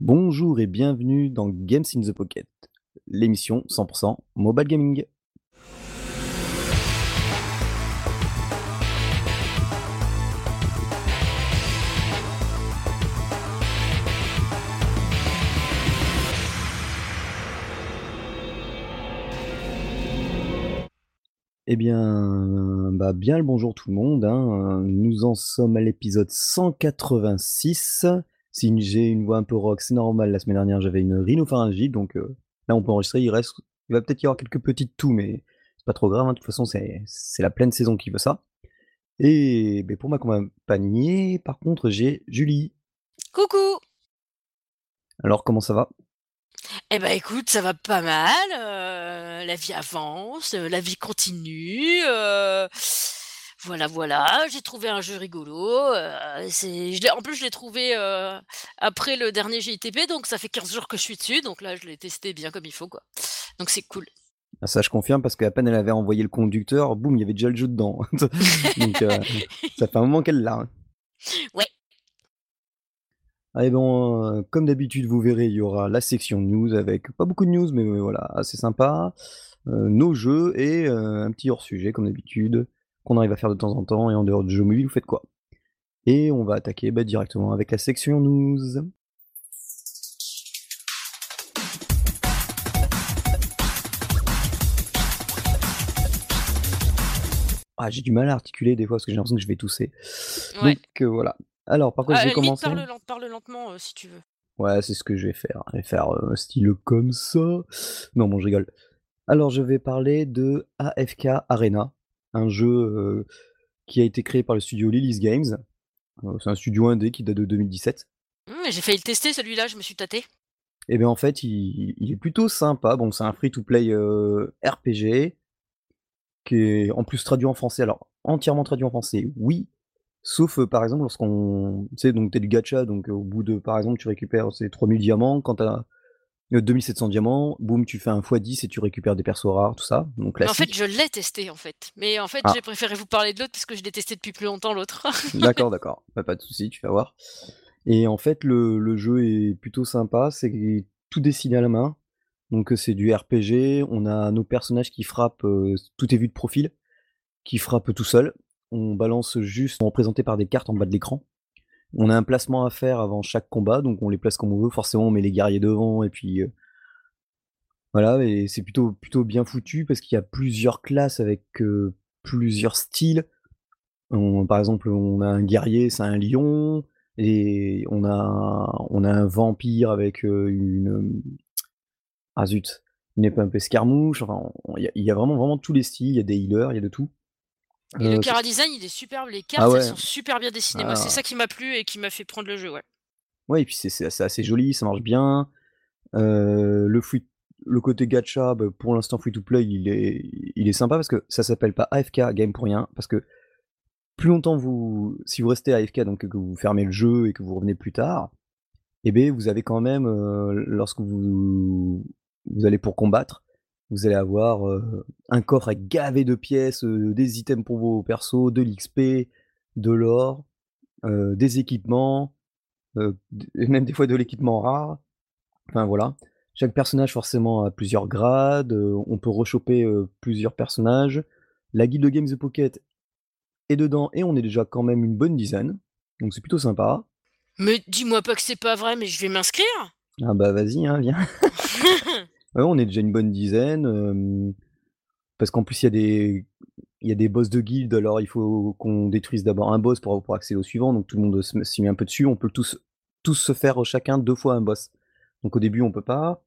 Bonjour et bienvenue dans Games in the Pocket, l'émission 100% mobile gaming. Eh bien, bah bien le bonjour tout le monde. hein, Nous en sommes à l'épisode 186. Si j'ai une voix un peu rock, c'est normal. La semaine dernière, j'avais une rhinopharyngite, donc euh, là, on peut enregistrer. Il reste, il va peut-être y avoir quelques petites toux, mais c'est pas trop grave. hein, De toute façon, c'est la pleine saison qui veut ça. Et ben, pour m'accompagner, par contre, j'ai Julie. Coucou! Alors, comment ça va? Eh ben écoute, ça va pas mal, heu, la vie avance, heu, la vie continue, voilà, voilà. J'ai trouvé un jeu rigolo, c'est je l'ai en plus je l'ai trouvé, heu, après le dernier JTP, donc ça fait 15 jours que je suis dessus, donc là je l'ai testé bien comme il faut, quoi. Donc c'est cool. Ah, Ça, je confirme, parce qu'à peine elle avait envoyé le conducteur, boum, il y avait déjà le jeu dedans. Donc, euh, ça fait un moment qu'elle l'a. hein. Ouais. Allez bon, comme d'habitude, vous verrez, il y aura la section news avec pas beaucoup de news, mais voilà, assez sympa. Nos jeux et un petit hors sujet comme d'habitude, qu'on arrive à faire de temps en temps et en dehors du jeu mobile, vous faites quoi? Et on va attaquer, bah, directement avec la section news. Ah, j'ai du mal à articuler des fois parce que j'ai l'impression que je vais tousser. Ouais. Donc heu, voilà. Alors par quoi À je la vais commencer? parle lent parle lentement, heu, si tu veux. Ouais, c'est ce que je vais faire. Je vais faire, heu, style comme ça. Non, bon, je rigole. Alors, je vais parler de AFK Arena, un jeu qui a été créé par le studio Lily's Games. c'est un studio indé qui date de 2017. Mmh, j'ai failli le tester celui-là, je me suis tâté. Et bien en fait, il, est plutôt sympa. Bon, c'est un free-to-play RPG qui est en plus traduit en français. Alors, entièrement traduit en français, oui. Sauf, par exemple, lorsqu'on. Tu sais, donc, t'es du gacha, donc au bout de. Par exemple, tu récupères ces 3000 diamants. Quand t'as euh, 2700 diamants, boum, tu fais un x10 et tu récupères des persos rares, tout ça. Donc, en fait, je l'ai testé, en fait. Mais en fait, ah. j'ai préféré vous parler de l'autre parce que je l'ai testé depuis plus longtemps, l'autre. d'accord, d'accord. Bah, pas de souci, tu vas voir. Et en fait, le, jeu est plutôt sympa. C'est tout dessiné à la main. Donc, euh, c'est du RPG. On a nos personnages qui frappent, euh, tout est vu de profil, qui frappent tout seul. On balance juste, on est représenté par des cartes en bas de l'écran. On a un placement à faire avant chaque combat, donc on les place comme on veut. Forcément, on met les guerriers devant et puis, heu, voilà et c'est plutôt plutôt bien foutu parce qu'il y a plusieurs classes avec, heu, plusieurs styles. Par exemple, on a un guerrier, c'est un lion et on a un vampire avec, heu, une, ah zut, une épée un peu escarmouche, il y y a vraiment vraiment tous les styles, il y a des healers, il y a de tout. Et le Heu, c'est chara design, il est superbe, les ah cartes, elles ouais, sont super bien dessinées. Moi, c'est ah ça qui m'a plu et qui m'a fait prendre le jeu, ouais. ouais et puis c'est assez joli, ça marche bien. Heu, le free le côté gacha, bah, pour l'instant free to play, il est il est sympa parce que ça s'appelle pas AFK Game pour rien, parce que plus longtemps vous si vous restez AFK, donc que vous fermez le jeu et que vous revenez plus tard, et beh, vous avez quand même, heu, lorsque vous vous allez pour combattre, vous allez avoir, un coffre avec gavé de pièces, des items pour vos persos, de l'XP, de l'or, des équipements, et même des fois de l'équipement rare. Enfin voilà. Chaque personnage forcément a plusieurs grades, on peut rechoper, plusieurs personnages. La guilde de Games the Pocket est dedans et on est déjà quand même une bonne dizaine, donc c'est plutôt sympa. Mais dis-moi pas que c'est pas vrai, mais je vais m'inscrire? Ah bah vas-y, hein, viens. On est déjà une bonne dizaine, parce qu'en plus il y a des y a des boss de guilde, alors il faut qu'on détruise d'abord un boss pour accéder au suivant, donc tout le monde s'y met un peu dessus. On peut tous tous se faire, chacun 2 fois un boss. Donc au début on peut pas.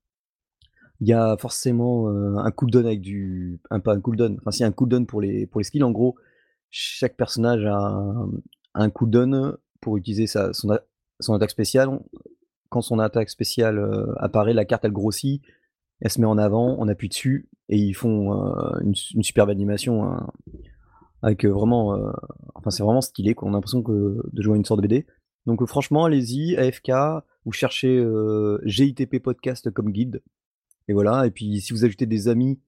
Il y a forcément, heu, un cooldown avec du un pas un cooldown, enfin si un cooldown pour les pour les skills. En gros, chaque personnage a un un cooldown pour utiliser sa son son attaque spéciale. Quand son attaque spéciale, heu, apparaît, la carte elle grossit, elle se met en avant, on appuie dessus et ils font, heu, une su une superbe animation, hein, avec, heu, vraiment, heu, enfin c'est vraiment stylé. On a l'impression que de jouer à une sorte de BD. Donc, franchement allez-y, AFK, vous cherchez, GITP podcast comme guide et voilà et puis si vous ajoutez des amis,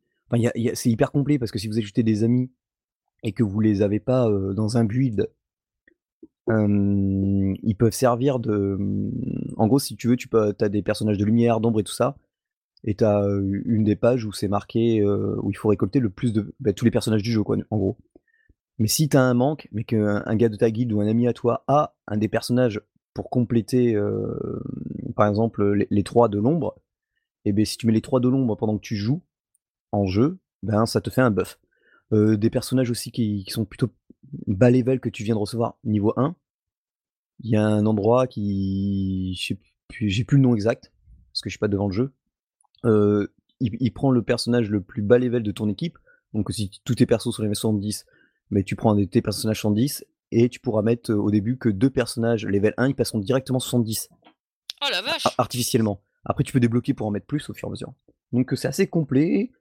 c'est hyper complet parce que si vous ajoutez des amis et que vous les avez pas, dans un build ils peuvent servir de, mmh, en gros, si tu veux, tu peux tu as des personnages de lumière, d'ombre et tout ça et tu as, une des pages où c'est marqué, où il faut récolter le plus de bah, tous les personnages du jeu quoi, en gros. Mais si tu as un manque, mais qu'un un gars de ta guilde ou un ami à toi a un des personnages pour compléter, par exemple, les trois de l'ombre et ben si tu mets les trois de l'ombre pendant que tu joues en jeu, ben ça te fait un buff. des personnages aussi qui, sont plutôt bas level que tu viens de recevoir niveau 1. Il y a un endroit qui. J'ai plus le nom exact, parce que je suis pas devant le jeu. Il, prend le personnage le plus bas level de ton équipe. Donc si tous tes persos sont les 70, mais tu prends un de tes personnages 110 et tu pourras mettre au début que deux personnages level 1, ils passeront directement 70. Oh la vache Artificiellement. Après, tu peux débloquer pour en mettre plus au fur et à mesure. Donc c'est assez complet.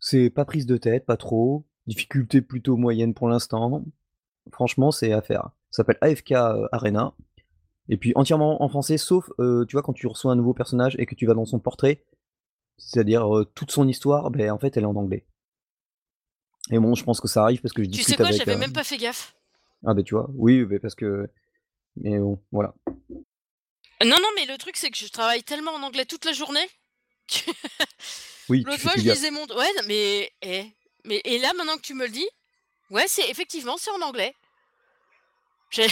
C'est pas prise de tête, pas trop. Difficulté plutôt moyenne pour l'instant. Franchement, c'est à faire. Ça s'appelle AFK euh, Arena. Et puis entièrement en français, sauf, euh, tu vois, quand tu reçois un nouveau personnage et que tu vas dans son portrait, c'est-à-dire euh, toute son histoire, ben, en fait, elle est en anglais. Et bon, je pense que ça arrive parce que je Tu sais quoi, j'avais même pas fait gaffe. Ah ben tu vois, oui, parce que... Mais bon, voilà. Non, non, mais le truc, c'est que je travaille tellement en anglais toute la journée. oui, L'autre fois, je lisais mon. Ouais, mais. Eh, mais et là, maintenant que tu me le dis, ouais, c'est effectivement, c'est en anglais.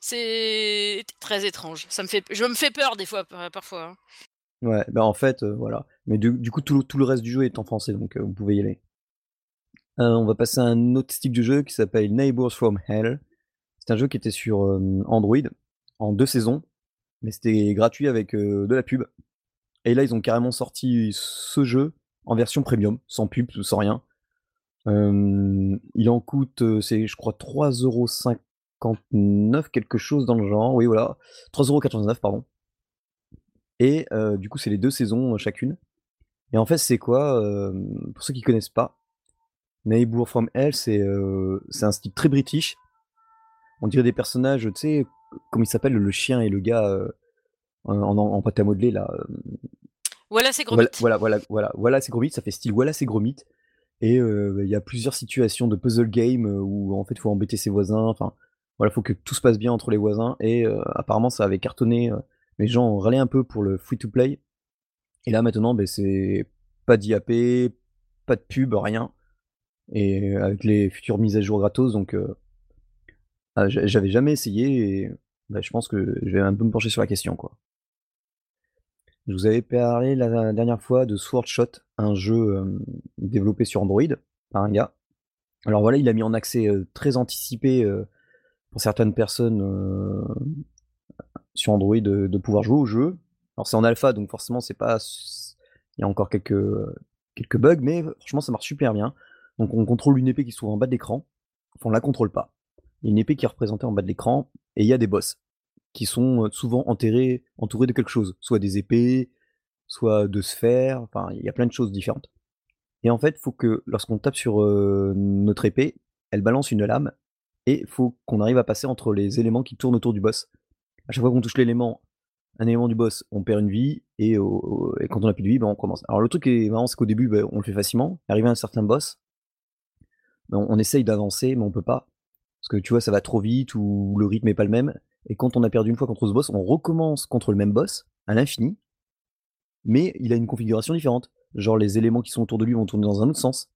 c'est très étrange. Ça me fait, je me fais peur des fois, parfois. Hein. Ouais, bah en fait, voilà. Mais du, coup, tout, le reste du jeu est en français, donc vous pouvez y aller. On va passer à un autre style de jeu qui s'appelle Neighbors from Hell. C'est un jeu qui était sur Android en deux saisons mais c'était gratuit avec de la pub. Et là, ils ont carrément sorti ce jeu en version premium, sans pub, sans rien. il en coûte, c'est je crois 3,59€, quelque chose dans le genre. Oui, voilà, 3,99€, pardon. Et du coup, c'est les deux saisons chacune. Et en fait, c'est quoi Pour ceux qui connaissent pas, Neighbor from Hell, c'est c'est un style très british. On dirait des personnages, tu sais, comment il s'appelle le chien et le gars euh, en, en, pâte à modeler là. Voilà c'est Gromit. Voilà, voilà, voilà, voilà, c'est Gromit, ça fait style voilà c'est Gromit. Et il y a plusieurs situations de puzzle game où en fait il faut embêter ses voisins. Enfin voilà, faut que tout se passe bien entre les voisins. Et apparemment ça avait cartonné. Les gens ont râlé un peu pour le free to play. Et là maintenant, ben, c'est pas d'IAP, pas de pub, rien. Et avec les futures mises à jour gratos, donc ah, j'avais jamais essayé et bah, je pense que je vais un peu me pencher sur la question, quoi. Je vous avais parlé la dernière fois de Sword Shot, un jeu développé sur Android par un gars. Alors voilà, il a mis en accès très anticipé pour certaines personnes sur Android de, pouvoir jouer au jeu. Alors c'est en alpha, donc forcément c'est pas, il y a encore quelques quelques bugs, mais franchement ça marche super bien. Donc on contrôle une épée qui se trouve en bas de l'écran. Enfin, on la contrôle pas une épée qui est représentée en bas de l'écran, et il y a des boss qui sont souvent enterrés, entourés de quelque chose, soit des épées, soit de sphères, enfin il y a plein de choses différentes. Et en fait, il faut que lorsqu'on tape sur notre épée, elle balance une lame, et il faut qu'on arrive à passer entre les éléments qui tournent autour du boss. À chaque fois qu'on touche l'élément, un élément du boss, on perd une vie, et, quand on n'a plus de vie, ben, on commence. Alors le truc qui est marrant, c'est qu'au début, ben, on le fait facilement. Arrivé à un certain boss, ben, on, essaye d'avancer, mais on peut pas. Parce que tu vois, ça va trop vite ou le rythme est pas le même. Et quand on a perdu une fois contre ce boss, on recommence contre le même boss à l'infini, mais il a une configuration différente. Genre les éléments qui sont autour de lui vont tourner dans un autre sens.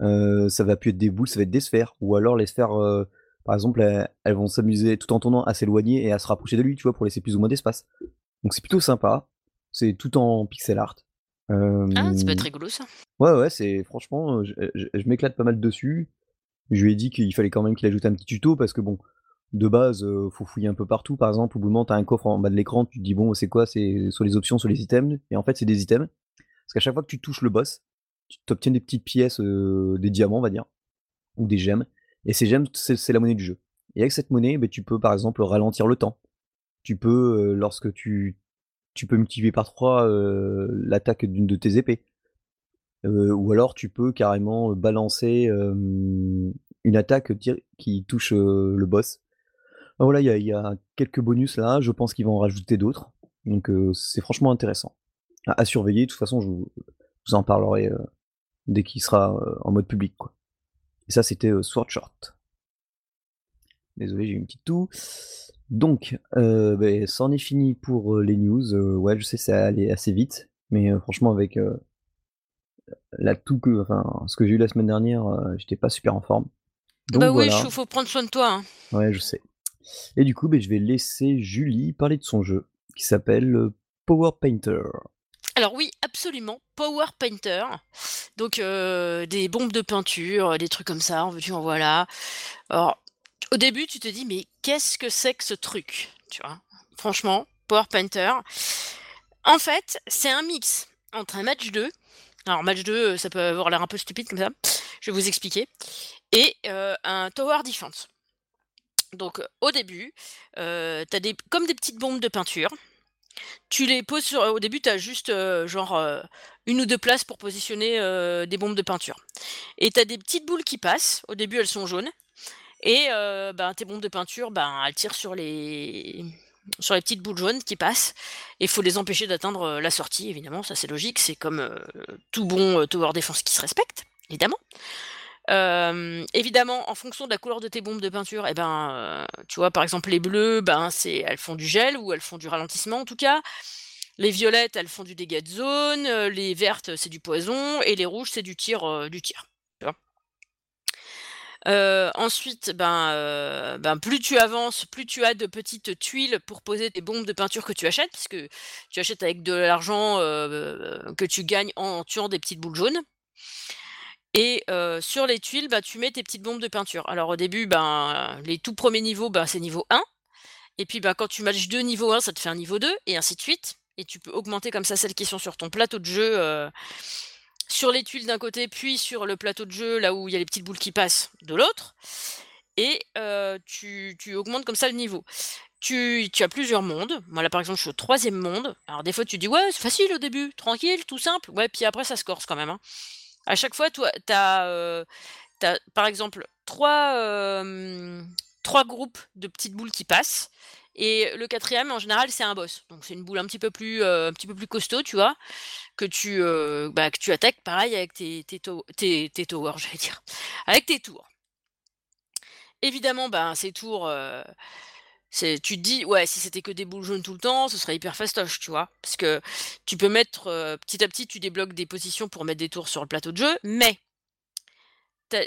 Euh, ça va plus être des boules, ça va être des sphères. Ou alors les sphères, euh, par exemple, elles, vont s'amuser tout en tournant à s'éloigner et à se rapprocher de lui, tu vois, pour laisser plus ou moins d'espace. Donc c'est plutôt sympa. C'est tout en pixel art. ah, ça peut être rigolo ça. Ouais, ouais, c'est franchement, je, je m'éclate pas mal dessus. Je lui ai dit qu'il fallait quand même qu'il ajoute un petit tuto parce que bon, de base, euh, faut fouiller un peu partout. Par exemple, au bout de moment, tu as un coffre en bas de l'écran, tu te dis bon, c'est quoi? C'est soit les options, soit les items. Et en fait, c'est des items. Parce qu'à chaque fois que tu touches le boss, tu obtiens des petites pièces, euh, des diamants, on va dire, ou des gemmes. Et ces gemmes, c'est la monnaie du jeu. Et avec cette monnaie, ben, tu peux par exemple ralentir le temps. Tu peux, euh, lorsque tu, tu peux multiplier par 3 l'attaque d'une de tes épées. ou alors tu peux carrément balancer une attaque qui touche le boss. Ah, voilà, il y, a quelques bonus là, je pense qu'ils vont en rajouter d'autres. Donc c'est franchement intéressant. À, surveiller, de toute façon, je vous, en parlerai dès qu'il sera en mode public. Quoi. Et ça, c'était Sword Short. désolé, j'ai eu une petite toux. Donc, heu, beh, ça en est fini pour, les news, ouais, je sais, ça allait assez vite, mais franchement avec, la toux que enfin, ce que j'ai eu la semaine dernière, j'étais pas super en forme. Bah Donc oui, voilà. chou faut prendre soin de toi, hein. Ouais, je sais. Et du coup, beh, je vais laisser Julie parler de son jeu qui s'appelle, Power Painter. Alors oui, absolument, Power Painter, donc heu, des bombes de peinture, des trucs comme ça, en veux-tu, voilà. Alors, au début, tu te dis: «Mais qu'est-ce que c'est que ce truc?» tu vois? Franchement, Power Painter, en fait, c'est un mix entre un match 2, alors match 2, heu, ça peut avoir l'air un peu stupide comme ça, je vais vous expliquer et un Tower Defense. Donc au début, tu as des comme des petites bombes de peinture. Tu les poses au début, tu as juste, heu, genre, heu, 1 ou 2 places pour positionner, heu, des bombes de peinture. Et tu as des petites boules qui passent. Au début, elles sont jaunes. Et ben, tes bombes de peinture, ben, elles tirent sur les petites boules jaunes qui passent. Et il faut les empêcher d'atteindre, la sortie évidemment, ça c'est logique, c'est comme, tout bon, tower defense qui se respecte, évidemment. Évidemment, en fonction de la couleur de tes bombes de peinture et ben, tu vois, par exemple, les bleues, ben, c'est elles font du gel ou elles font du ralentissement en tout cas. Les violettes, elles font du dégât de zone, les vertes, c'est du poison et les rouges, c'est du tir, du tir, ensuite, ben, ben, plus tu avances, plus tu as de petites tuiles pour poser tes bombes de peinture que tu achètes, puisque tu achètes avec de l'argent, que tu gagnes en tuant des petites boules jaunes et sur les tuiles, bah, tu mets tes petites bombes de peinture. Alors au début, ben, les tout 1ers niveaux, ben, c'est niveau 1 et puis, bah, quand tu matches 2 niveau 1, ça te fait un niveau 2 et ainsi de suite et tu peux augmenter comme ça celles qui sont sur ton plateau de jeu, sur les tuiles d'un côté, puis sur le plateau de jeu, là où il y a les petites boules qui passent, de l'autre et tu tu augmentes comme ça le niveau. Tu tu as plusieurs mondes. Moi, là, par exemple, je suis au 3e monde. Alors des fois, tu dis: «Ouais, c'est facile au début, tranquille, tout simple». Ouais, puis après ça se corse quand même, hein. À chaque fois, tu as, par exemple, 3, hem, 3 groupes de petites boules qui passent et le 4e, en général, c'est un boss. Donc c'est une boule un petit peu plus, costaud, tu vois? Que tu, bah, que tu attaques pareil avec tes tes tes towers, j'allais dire, avec tes tours. Évidemment, ben, ces tours, tu te dis: «Ouais, si c'était que des boules jaunes tout le temps, ce serait hyper fastoche», tu vois? Parce que tu peux mettre, heu, petit à petit, tu débloques des positions pour mettre des tours sur le plateau de jeu, mais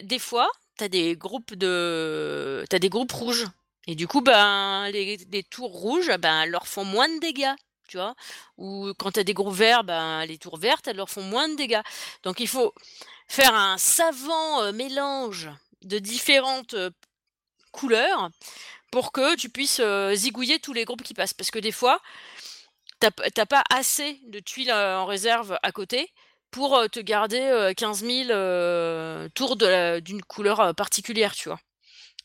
des fois, tu as des groupes de tu as des groupes rouges et du coup, ben, les tours rouges, ben, elles leur font moins de dégâts, tu vois? Ou quand tu des groupes verts, ben, les tours vertes, elles leur font moins de dégâts. Donc il faut faire un savant, heu, mélange de différentes, heu, couleurs pour que tu puisses, heu, zigouiller tous les groupes qui passent. Parce que des fois, tu as p tu as pas assez de tuiles, heu, en réserve à côté pour, heu, te garder, heu, 15 000, heu, tours d'une couleur, particulière, tu vois?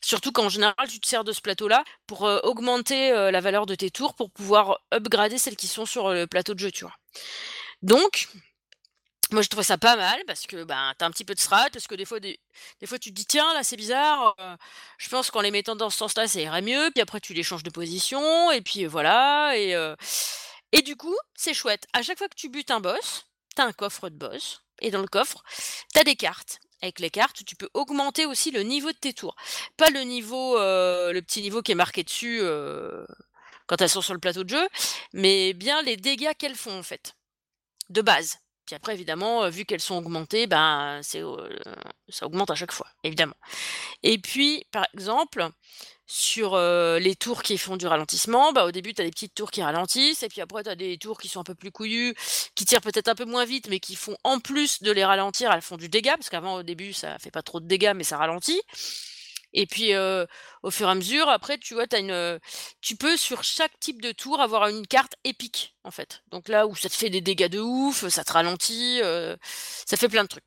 Surtout qu'en général, tu te sers de ce plateau-là pour, augmenter, la valeur de tes tours pour pouvoir upgrader celles qui sont sur le plateau de jeu, tu vois? Donc moi, je trouvais ça pas mal parce que, ben, tu as un petit peu de strat, parce que des fois des fois, tu te dis: «Tiens, là, c'est bizarre, heu, je pense qu'en les mettant dans ce sens-là, ça irait mieux», puis après tu les changes de position et puis, heu, voilà et heu et du coup, c'est chouette. À chaque fois que tu butes un boss, tu as un coffre de boss et dans le coffre, tu as des cartes. Avec les cartes, tu peux augmenter aussi le niveau de tes tours. Pas le niveau, le petit niveau qui est marqué dessus, quand elles sont sur le plateau de jeu, mais bien les dégâts qu'elles font, en fait, de base. Puis après évidemment, heu, vu qu'elles sont augmentées, ben, heu, ça augmente à chaque fois, évidemment. Et puis, par exemple, sur, heu, les tours qui font du ralentissement, bah, au début, tu as des petites tours qui ralentissent et puis après tu as des tours qui sont un peu plus couillues, qui tirent peut-être un peu moins vite, mais qui font en plus de les ralentir, elles font du dégât parce qu'avant, au début, ça fait pas trop de dégâts, mais ça ralentit et puis, au fur et à mesure, après, tu vois, as une, tu peux sur chaque type de tour avoir une carte épique, en fait. Donc là où ça te fait des dégâts de ouf, ça te ralentit, ça fait plein de trucs,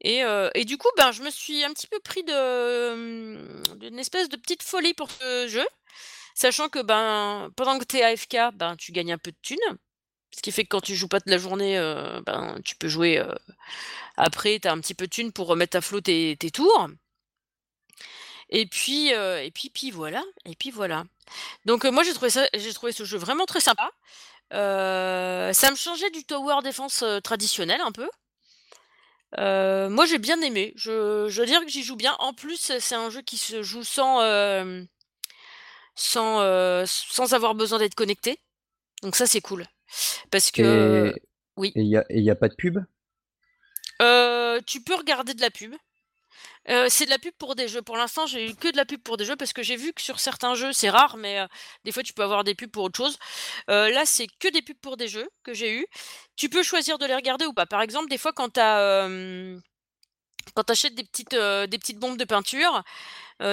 et et du coup, ben, je me suis un petit peu pris de, d'une espèce de petite folie pour ce jeu, sachant que, ben, pendant que tu es AFK, ben, tu gagnes un peu de thunes. Ce qui fait que quand tu joues pas toute la journée, ben, tu peux jouer, après, tu as un petit peu de thunes pour remettre à flot tes tours et puis, heu et puis puis voilà et puis voilà. Donc heu, moi, j'ai trouvé ça j'ai trouvé ce jeu vraiment très sympa. Heu, ça me changeait du tower defense, traditionnel un peu moi j'ai bien aimé. Je je dois dire que j'y joue bien. En plus, c'est un jeu qui se joue sans, sans, sans avoir besoin d'être connecté. Donc ça, c'est cool. Parce que Et oui? et il y a pas de pub? Tu peux regarder de la pub. Heu, c'est de la pub pour des jeux. Pour l'instant, j'ai eu que de la pub pour des jeux parce que j'ai vu que sur certains jeux, c'est rare, mais heu, des fois tu peux avoir des pubs pour autre chose. Heu, là, c'est que des pubs pour des jeux que j'ai eu. Tu peux choisir de les regarder ou pas. Par exemple, des fois quand tu achètes des petites, bombes de peinture,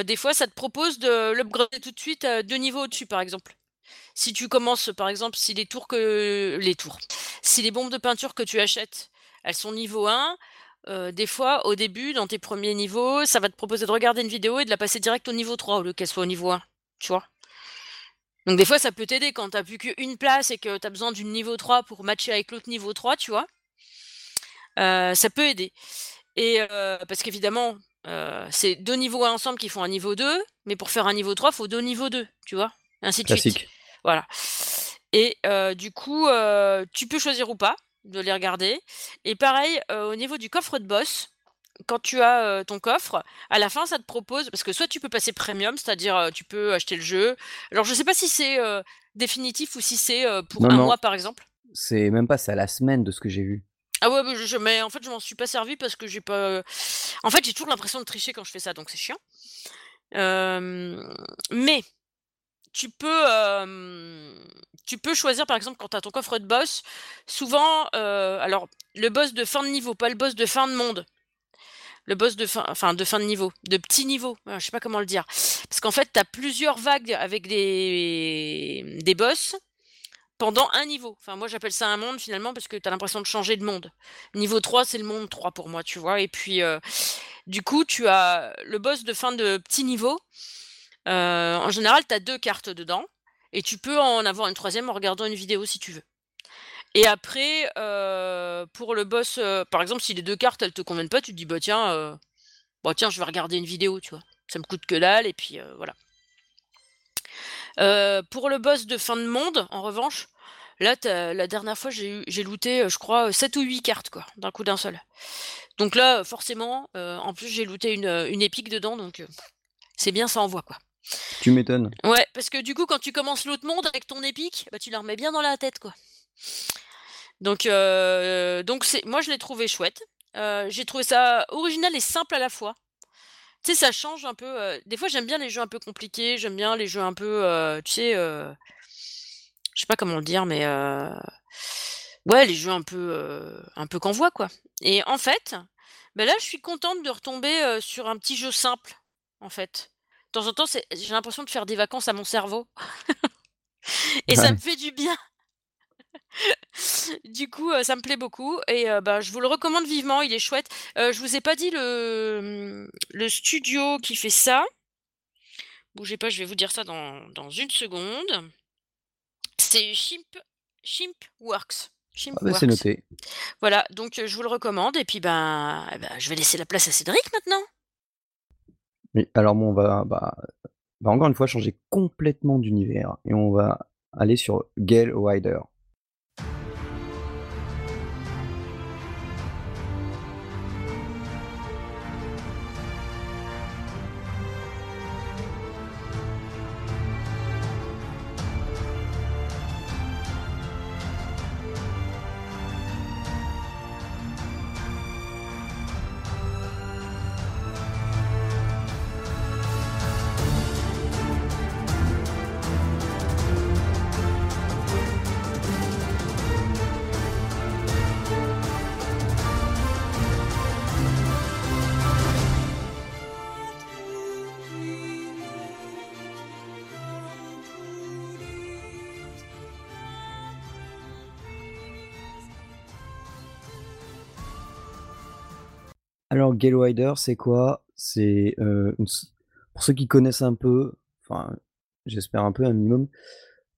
des fois ça te propose de l'upgrader tout de suite, heu, 2 niveaux au-dessus, par exemple. Si tu commences, par exemple, si les tours que les tours, si les bombes de peinture que tu achètes, elles sont niveau 1, heu, des fois, au début, dans tes premiers niveaux, ça va te proposer de regarder une vidéo et de la passer direct au niveau 3 au lieu qu'elle soit au niveau 1, tu vois? Donc des fois, ça peut t'aider quand tu as plus qu'1 place et que tu as besoin d'une niveau 3 pour matcher avec l'autre niveau 3, tu vois? Heu, ça peut aider et heu, parce qu'évidemment, c'est 2 niveaux ensemble qui font un niveau 2, mais pour faire un niveau 3, faut 2 niveaux 2, tu vois? Ainsi de suite. Classique. Voilà et du coup, tu peux choisir ou pas de les regarder et pareil, heu, au niveau du coffre de boss, quand tu as, ton coffre, à la fin, ça te propose parce que soit tu peux passer premium, c'est-à-dire, tu peux acheter le jeu. Alors je sais pas si c'est, définitif ou si c'est, pour Non, 1 non, mois, par exemple. c'est même pas, c'est à la semaine de ce que j'ai vu. Ah ouais, mais je mais en fait, je m'en suis pas servi parce que j'ai pas, en fait, j'ai toujours l'impression de tricher quand je fais ça, donc c'est chiant. Mais tu peux, choisir, par exemple, quand tu as ton coffre de boss, souvent, alors le boss de fin de niveau, pas le boss de fin de monde. Le boss de fin enfin de fin de niveau, de petit niveau, voilà, je sais pas comment le dire. Parce qu'en fait, tu as plusieurs vagues avec des des boss pendant un niveau. Enfin, moi, j'appelle ça un monde finalement parce que tu as l'impression de changer de monde. Niveau 3, c'est le monde 3 pour moi, tu vois? Et puis, du coup, tu as le boss de fin de petit niveau, heu, en général, tu as 2 cartes dedans et tu peux en avoir une 3e en regardant une vidéo si tu veux. Et après, heu, pour le boss, heu, par exemple, si les 2 cartes, elles te conviennent pas, tu te dis: «Bah tiens, bah tiens, je vais regarder une vidéo», tu vois? Ça me coûte que dalle et puis, voilà. Pour le boss de fin de monde, en revanche, là, la dernière fois, j'ai looté, je crois, 7 ou 8 cartes, quoi, d'un coup d'un seul. Donc là, forcément, en plus, j'ai looté une, une épique dedans, donc c'est bien, ça envoie, quoi. Tu m'étonnes. Ouais, parce que du coup, quand tu commences l'autre monde avec ton épique, bah, tu la remets bien dans la tête, quoi. Donc heu, donc c'est moi, je l'ai trouvé chouette. Heu, j'ai trouvé ça original et simple à la fois. Tu sais, ça change un peu, heu, des fois, j'aime bien les jeux un peu compliqués, j'aime bien les jeux un peu, tu sais, je sais pas comment le dire, mais ouais, les jeux un peu, un peu qu'envoie, quoi et en fait, bah, là, je suis contente de retomber, sur un petit jeu simple, en fait. De temps en temps, j'ai l'impression de faire des vacances à mon cerveau et ça me fait du bien. Du coup, heu, ça me plaît beaucoup et heu, bah, je vous le recommande vivement, il est chouette. Heu, je vous ai pas dit le, mmh, le studio qui fait ça. Bougez pas, je vais vous dire ça dans dans une seconde. C'est Chimp Chimpworks Ah bah, c'est Chimpworks. noté. Voilà, donc heu, je vous le recommande et puis, ben, et bah, je vais laisser la place à Cédric maintenant. Oui, alors bon, on va bah, va encore une fois changer complètement d'univers et on va aller sur Gale Rider. Alors Gale Rider, c'est quoi? C'est, s pour ceux qui connaissent un peu, enfin, j'espère un peu un minimum,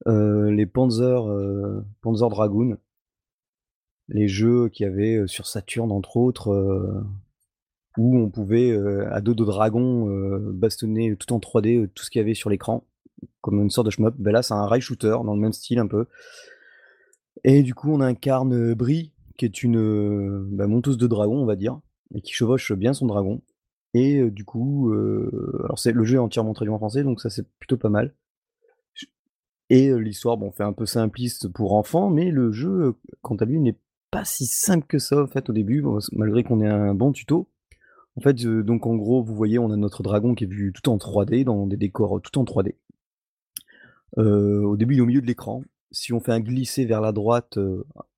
heu, les Panzer, heu, Panzer Dragoon. Les jeux qu'il y avait, sur Saturn entre autres, où on pouvait, à dos de dragon, bastonner tout en 3D, heu, tout ce qu'il y avait sur l'écran, comme une sorte de shmup. Bah, là, c'est un rail shooter dans le même style un peu. Et du coup, on incarne, Bree, qui est une, bah, monteuse de dragons, on va dire. Et qui chevauche bien son dragon et du coup, alors c'est le jeu est entièrement traduit en français, donc ça, c'est plutôt pas mal. Et l'histoire, bon, fait un peu simpliste pour enfants, mais le jeu, quant à lui, n'est pas si simple que ça, en fait, au début, malgré qu'on ait un bon tuto. En fait, donc en gros, vous voyez, on a notre dragon qui est vu tout en 3D, dans des décors, tout en 3D. Heu, au début, il est au milieu de l'écran. Si on fait un glisser vers la droite,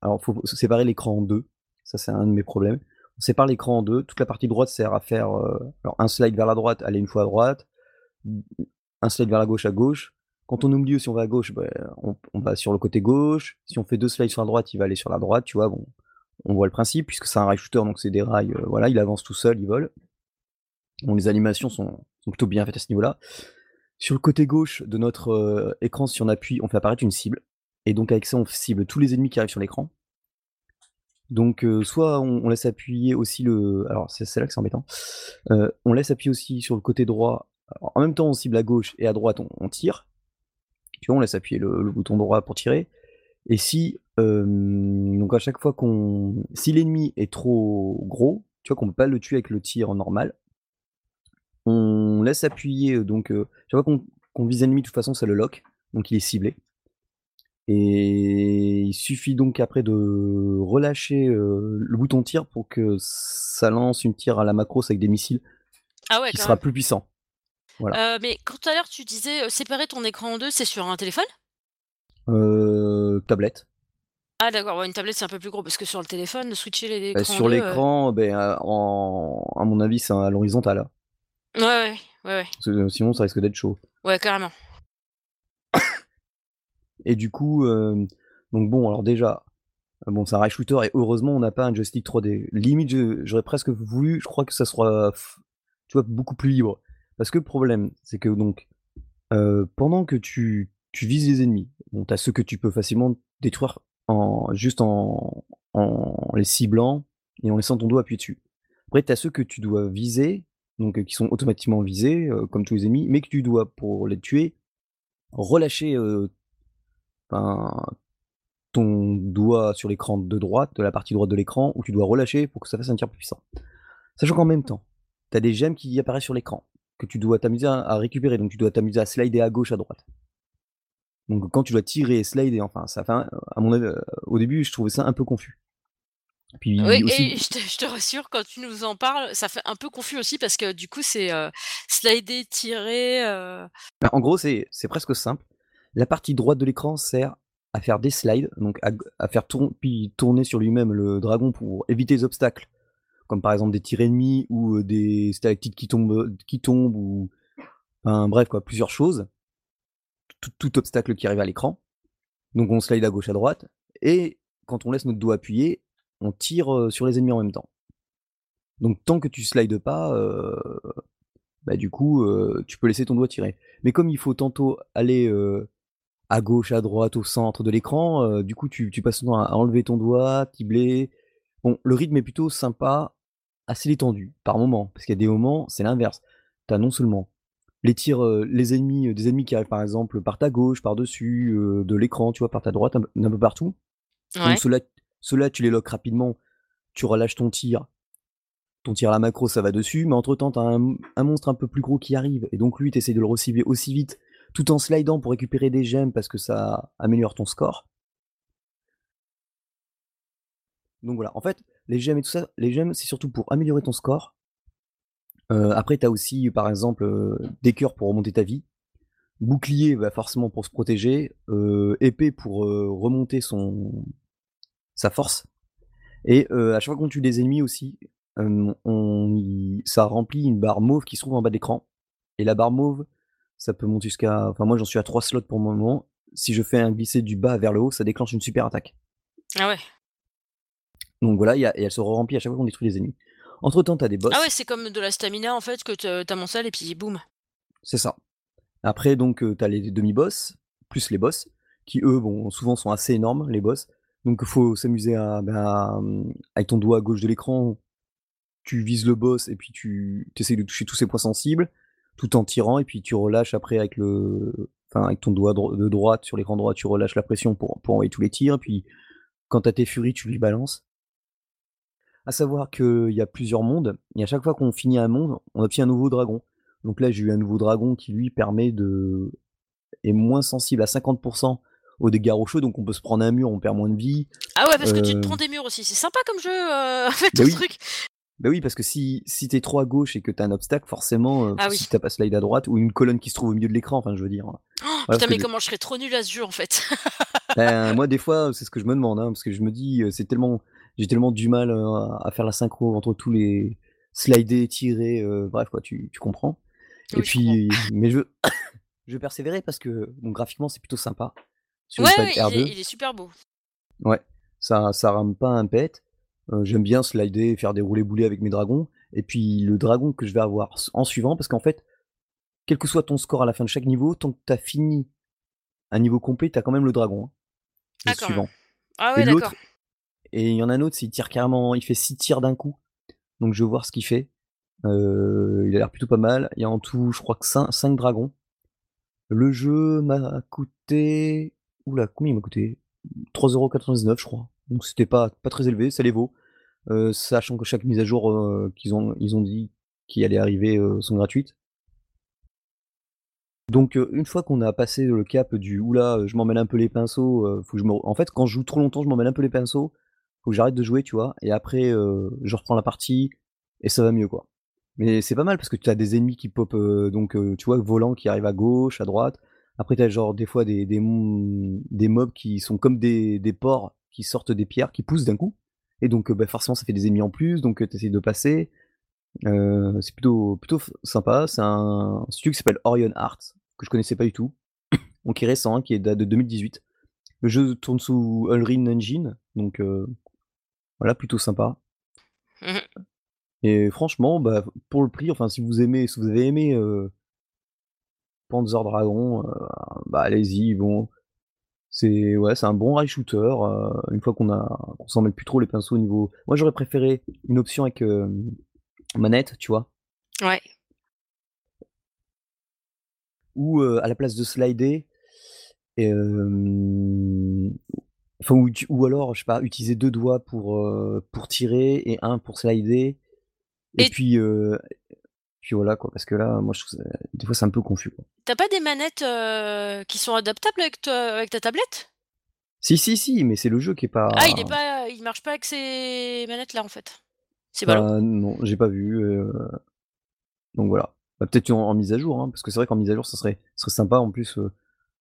alors faut séparer l'écran en 2, ça, c'est un de mes problèmes. On sépare l'écran en 2, toute la partie droite sert à faire, alors un slide vers la droite, aller une fois à droite, un slide vers la gauche, à gauche. Quand on milieu, si on va à gauche, bah, on va sur le côté gauche. Si on fait 2 slides sur la droite, il va aller sur la droite, tu vois? Bon, on voit le principe puisque c'est un rail shooter, donc c'est des rails, heu, voilà, il avance tout seul, il vole. Les animations sont plutôt bien faites à ce niveau-là. Sur le côté gauche de notre, heu, écran, si on appuie, on fait apparaître une cible et donc avec ça, on cible tous les ennemis qui arrivent sur l'écran. Donc heu, soit on laisse appuyer aussi le alors c'est là que c'est embêtant, heu, on laisse appuyer aussi sur le côté droit, en même temps on cible à gauche et à droite on tire. Tu vois, on laisse appuyer le bouton droit pour tirer. Et si, hem, donc à chaque fois qu'on si l'ennemi est trop gros, tu vois qu'on peut pas le tuer avec le tir normal. On laisse appuyer, heu, donc chaque fois qu'on qu'on vise l'ennemi, de toute façon, ça le lock, donc il est ciblé et il suffit donc après de relâcher, le bouton tir pour que ça lance une tir à la Macros avec des missiles Ah ouais, qui sera même. plus puissant. Voilà. Mais quand tout à l'heure tu disais, séparer ton écran en 2, c'est sur un téléphone? Tablette. Ah d'accord, ouais, une tablette, c'est un peu plus gros parce que sur le téléphone, switcher les Bah, l'écran en sur 2, heu l'écran, heu, en à mon avis, c'est à l'horizontale. Ouais, ouais, ouais, ouais. Parce que sinon ça risque d'être chaud. Ouais, carrément. Et du coup, hem, donc bon, alors déjà, bon, c'est un rail shooter et heureusement, on n'a pas un joystick 3D. Limite, j'aurais presque voulu, je crois que ça f tu vois, beaucoup plus libre. Parce que le problème, c'est que donc, heu, pendant que tu tu vises les ennemis, bon, tu as ceux que tu peux facilement détruire en juste en en les ciblant et en laissant ton doigt appuyer dessus. Après, tu as ceux que tu dois viser, donc qui sont automatiquement visés, comme tous les ennemis, mais que tu dois, pour les tuer, relâcher, ben, ton doigt sur l'écran de droite, de la partie droite de l'écran où tu dois relâcher pour que ça fasse un tir plus puissant. Sachant qu'en même temps, tu as des gemmes qui apparaissent sur l'écran, que tu dois t'amuser à récupérer, donc tu dois t'amuser à slider à gauche, à droite. Donc quand tu dois tirer et slider, enfin ça fait un à mon avis, heu, au début, je trouvais ça un peu confus. Oui Puis aussi et je te je te rassure, quand tu nous en parles, ça fait un peu confus aussi parce que du coup, c'est, heu, slider, tirer, heu Bah, en gros, c'est presque simple. La partie droite de l'écran sert à faire des slides, donc à faire tourner sur lui-même le dragon pour éviter les obstacles, comme par exemple des tirs ennemis ou heu, des stalactites qui tombent, heu, qui ou enfin bref quoi, plusieurs choses. Tout obstacle qui arrive à l'écran. Donc on slide à gauche, à droite et quand on laisse notre doigt appuyé, on tire, heu, sur les ennemis en même temps. Donc tant que tu slides pas, bah, du coup, tu peux laisser ton doigt tirer. Mais comme il faut tantôt aller, à gauche, à droite, au centre de l'écran, heu, du coup, tu tu passes ton temps à enlever ton doigt, cibler. Bon, le rythme est plutôt sympa, assez détendu par moments, parce qu'il y a des moments, c'est l'inverse. Tu as non seulement les tirs, heu, les ennemis, heu, des ennemis qui arrivent par exemple par ta gauche, par-dessus, heu, de l'écran, tu vois, par ta droite, un peu partout. Donc ceux-là tu les locks rapidement, tu relâches ton tir ton tir à la Macros, ça va dessus, mais entre temps, tu as un un monstre un peu plus gros qui arrive et donc lui, tu essaies de le recibler aussi vite, tout en slidant pour récupérer des gemmes parce que ça améliore ton score. Donc voilà, en fait, les gemmes et tout ça, les gemmes, c'est surtout pour améliorer ton score. Heu, après, tu as aussi, par exemple, heu, des cœurs pour remonter ta vie. Bouclier, bah, forcément pour se protéger, heu, épée pour, remonter son sa force et à chaque fois qu'on tue des ennemis aussi, on ça remplit une barre mauve qui se trouve en bas de l'écran et la barre mauve, ça peut monter jusqu'à enfin moi j'en suis à 3 slots pour le moment. Si je fais un glisser du bas vers le haut, ça déclenche une super attaque. Ah ouais. Donc voilà, il y a et elle se re-remplit à chaque fois qu'on détruit les ennemis. Entre temps, tu as des Ah ouais, boss. c'est comme de la stamina en fait que te tu amoncelles et puis boum. C'est ça. Après donc heu, tu as les demi-boss, plus les boss qui eux, bon, souvent sont assez énormes, les boss. Donc faut s'amuser à, bah, mmh, avec ton doigt à gauche de l'écran, tu vises le boss et puis tu essaies de toucher tous ses points sensibles, tout en tirant et puis tu relâches après avec le enfin avec ton doigt de droite sur l'écran droit, tu relâches la pression pour pour envoyer tous les tirs, puis quand tu as tes furies, tu lui balances. À savoir qu'il y a plusieurs mondes et à chaque fois qu'on finit un monde, on obtient un nouveau dragon. Donc là, j'ai eu un nouveau dragon qui lui permet de est moins sensible à 50% aux dégâts rocheux, donc on peut se prendre un mur, on perd moins de vie. Ah ouais, parce que tu te Heu prends des murs aussi. C'est sympa comme jeu, heu, en fait, Bah oui. truc. Bah oui, parce que si si tu es trop à gauche et que tu as un obstacle, forcément, heu, Ah si oui. tu as pas slide à droite ou une colonne qui se trouve au milieu de l'écran, enfin je veux dire, parce Putain, que mais comment je serais trop nulle à ce jeu, en fait. Ben, moi des fois, c'est ce que je me demande, hein, parce que je me dis, heu, c'est tellement j'ai tellement du mal, heu, à faire la synchro entre tous les slider, tirer, bref quoi, tu tu comprends? Et Oui, je comprends. puis mais je je vais persévérer parce que bon graphiquement c'est plutôt sympa sur Ouais, une slide ouais, il est R2. il est super beau. Ouais, ça ça rame pas un pet. J'aime bien slider et faire des roulés boulés avec mes dragons et puis le dragon que je vais avoir en suivant parce qu'en fait, quel que soit ton score à la fin de chaque niveau, tant que tu as fini un niveau complet, tu as quand même le dragon, hein, le Ah suivant. Ah ouais, d'accord. et il y en a un autre, il tire carrément il fait 6 tirs d'un coup, donc je veux voir ce qu'il fait. Heu, il a l'air plutôt pas mal. Il y a en tout, je crois que cin 5 dragons. Le jeu m'a coûté ouh là, combien il m'a coûté? 3,99 € je crois, donc c'était pas pas très élevé, ça les vaut. Heu, sachant que chaque mise à jour, heu, qu'ils ont ils ont dit qui allait arriver, heu, sont gratuites. Donc une fois qu'on a passé le cap du: «Ouh là, je m'en mêle un peu les pinceaux, faut que je me re» en fait, quand je joue trop longtemps, je m'en mêle un peu les pinceaux, faut que j'arrête de jouer, tu vois? Et après, je reprends la partie et ça va mieux, quoi. Mais c'est pas mal parce que tu as des ennemis qui pop, donc tu vois, volants qui arrivent à gauche, à droite. Après tu as genre des fois des des des mobs qui sont comme des des porcs qui sortent des pierres, qui poussent d'un coup et donc heu, bah, forcément ça fait des ennemis en plus, donc heu, tu essaies de passer. Heu, c'est plutôt plutôt sympa. C'est un studio qui s'appelle Orion Arts, que je connaissais pas du tout, donc qui est récent, hein, qui date de 2018. Le jeu tourne sous Unreal Engine, donc voilà, plutôt sympa. Et franchement, bah, pour le prix, enfin si vous aimez si vous avez aimé, Panzer Dragoon, heu, bah, allez-y, bon, c'est ouais, c'est un bon rail shooter, heu, une fois qu'on a qu'on s'en mêle plus trop les pinceaux au niveau moi j'aurais préféré une option avec, hem, manette, tu vois? Ouais. Ou heu, à la place de slider, enfin ou tu ou alors, je sais pas, utiliser 2 doigts pour, tirer et 1 pour slider et Et puis, puis voilà quoi, parce que là, moi je trouve ça des fois c'est un peu confus, quoi. Tu as pas des manettes, heu, qui sont adaptables avec te avec ta tablette? Si, si, si, mais c'est le jeu qui est Ah, il est pas pas il marche pas avec ces manettes-là, en fait? C'est ballot. Bah, non, j'ai pas vu, heu, donc voilà. Bah, peut-être en en mise à jour, hein, parce que c'est vrai qu'en mise à jour, ça serait ça serait sympa en plus, heu,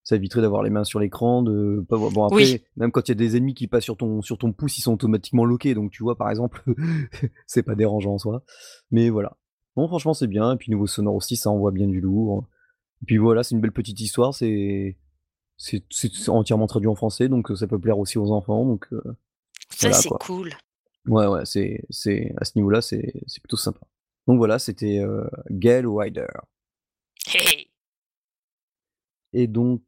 ça éviterait d'avoir les mains sur l'écran, de pas voir bon Oui. après, même quand il y a des ennemis qui passent sur ton sur ton pouce, ils sont automatiquement lockés, donc tu vois, par exemple, c'est pas dérangeant en soi, mais voilà. Non, franchement, c'est bien et puis niveau sonore aussi, ça envoie bien du lourd. Et puis voilà, c'est une belle petite histoire, c'est entièrement traduit en français, donc heu, ça peut plaire aussi aux enfants, donc heu, Ça, voilà c'est cool. Ouais, ouais, c'est à ce niveau-là, c'est plutôt sympa. Donc voilà, c'était, heu, Gale Rider. Et donc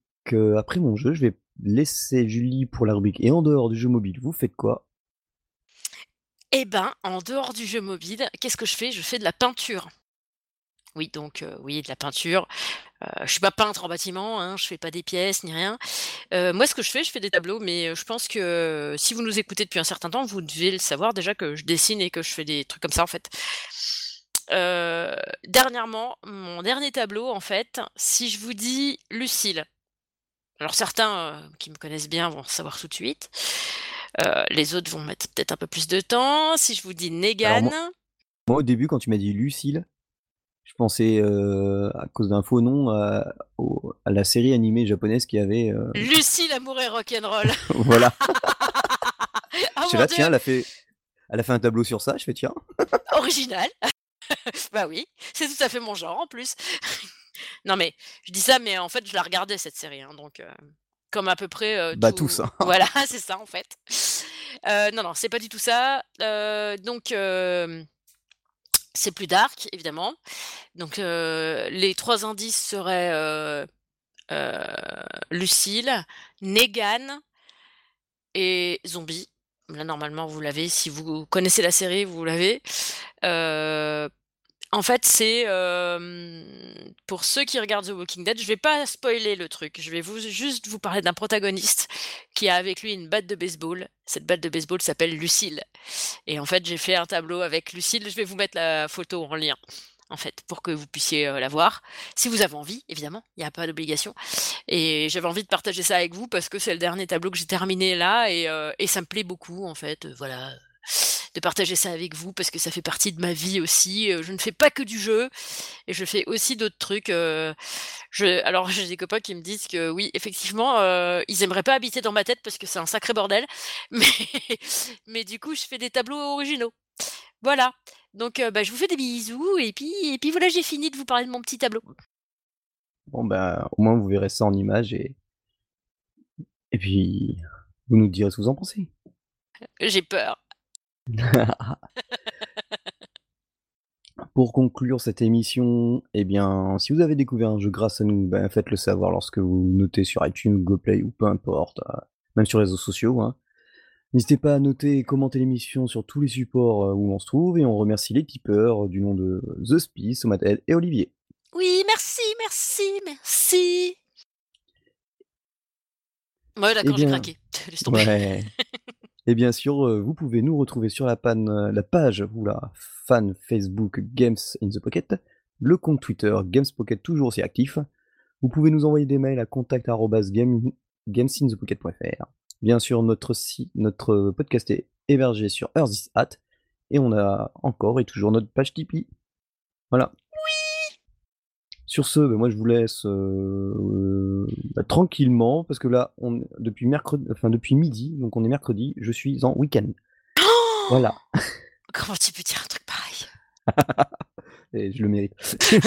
après mon jeu, je vais laisser Julie pour la rubrique et en dehors du jeu mobile, vous faites quoi? Et ben, en dehors du jeu mobile, qu'est-ce que je fais? Je fais de la peinture. Oui, donc heu, oui, de la peinture. Heu, je suis pas peintre en bâtiment, hein, je fais pas des pièces ni rien. Heu, moi, ce que je fais, je fais des tableaux, mais je pense que si vous nous écoutez depuis un certain temps, vous devez le savoir déjà que je dessine et que je fais des trucs comme ça, en fait. Dernièrement, mon dernier tableau, en fait, si je vous dis Lucille, alors certains, qui me connaissent bien vont savoir tout de suite. Heu, les autres vont mettre peut-être un peu plus de temps. Si je vous dis Négane moi moi au début quand tu m'as dit Lucille, je pensais, heu, à cause d'un faux nom, à au à la série animée japonaise qu'il y avait, heu Lucie l'amour et rock'n'roll. voilà. Oh J'étais mon là: Dieu! «Tiens, elle a fait elle a fait un tableau sur ça», je fais: «Tiens». Original. Bah oui, c'est tout à fait mon genre en plus. Non mais je dis ça, mais en fait, je la regardais cette série, hein, donc heu, comme à peu près, heu, Bah tout hein. voilà, c'est ça en fait. Heu, non, non, c'est pas du tout ça. Heu, donc hem, c'est plus dark évidemment. Donc les 3 indices seraient, Lucille, Négane et zombie. Là normalement vous l'avez, si vous connaissez la série, vous l'avez. En fait, c'est, hem, pour ceux qui regardent The Walking Dead, je vais pas spoiler le truc, je vais vous juste vous parler d'un protagoniste qui a avec lui une batte de baseball. Cette batte de baseball s'appelle Lucille. Et en fait, j'ai fait un tableau avec Lucille, je vais vous mettre la photo en lien, en fait, pour que vous puissiez, heu, la voir. Si vous avez envie, évidemment, il y a pas d'obligation. Et j'avais envie de partager ça avec vous parce que c'est le dernier tableau que j'ai terminé là et heu et ça me plaît beaucoup, en fait, voilà, de partager ça avec vous parce que ça fait partie de ma vie aussi, heu, je ne fais pas que du jeu et je fais aussi d'autres trucs, heu, je alors j'ai des copains qui me disent que oui, effectivement, heu, ils aimeraient pas habiter dans ma tête parce que c'est un sacré bordel, mais mais du coup, je fais des tableaux originaux. Voilà, donc bah, je vous fais des bisous et puis et puis voilà, j'ai fini de vous parler de mon petit tableau. Bon, bah, au moins vous verrez ça en images et et puis vous nous direz ce que vous en pensez. J'ai peur. Pour conclure cette émission, eh bien, si vous avez découvert un jeu grâce à nous, ben, faites-le savoir lorsque vous notez sur iTunes, Google Play ou peu importe, heu, même sur les réseaux sociaux, hein. N'hésitez pas à noter et commenter l'émission sur tous les supports, heu, où on se trouve et on remercie les tipeurs du nom de The Spie, Somatel et Olivier. Oui, merci, merci, merci. Ouais, Eh d'accord, j'ai craqué, laisse tomber. ouais et bien sûr, heu, vous pouvez nous retrouver sur la la page, oula, fan Facebook Games in the Pocket, le compte Twitter Gamespocket toujours aussi actif. Vous pouvez nous envoyer des mails à contact@game gamesinthepocket.fr. Bien sûr, notre podcast est hébergé sur Earthis@, et on a encore et toujours notre page Tipeee. Voilà. Sur ce, bah, moi je vous laisse, heu, bah, tranquillement parce que là, on depuis enfin depuis midi, donc on est mercredi, je suis en week-end. Voilà. Comment tu peux dire un truc pareil? Et je le mérite.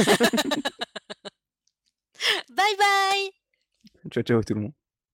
Bye bye! Ciao, ciao tout le monde.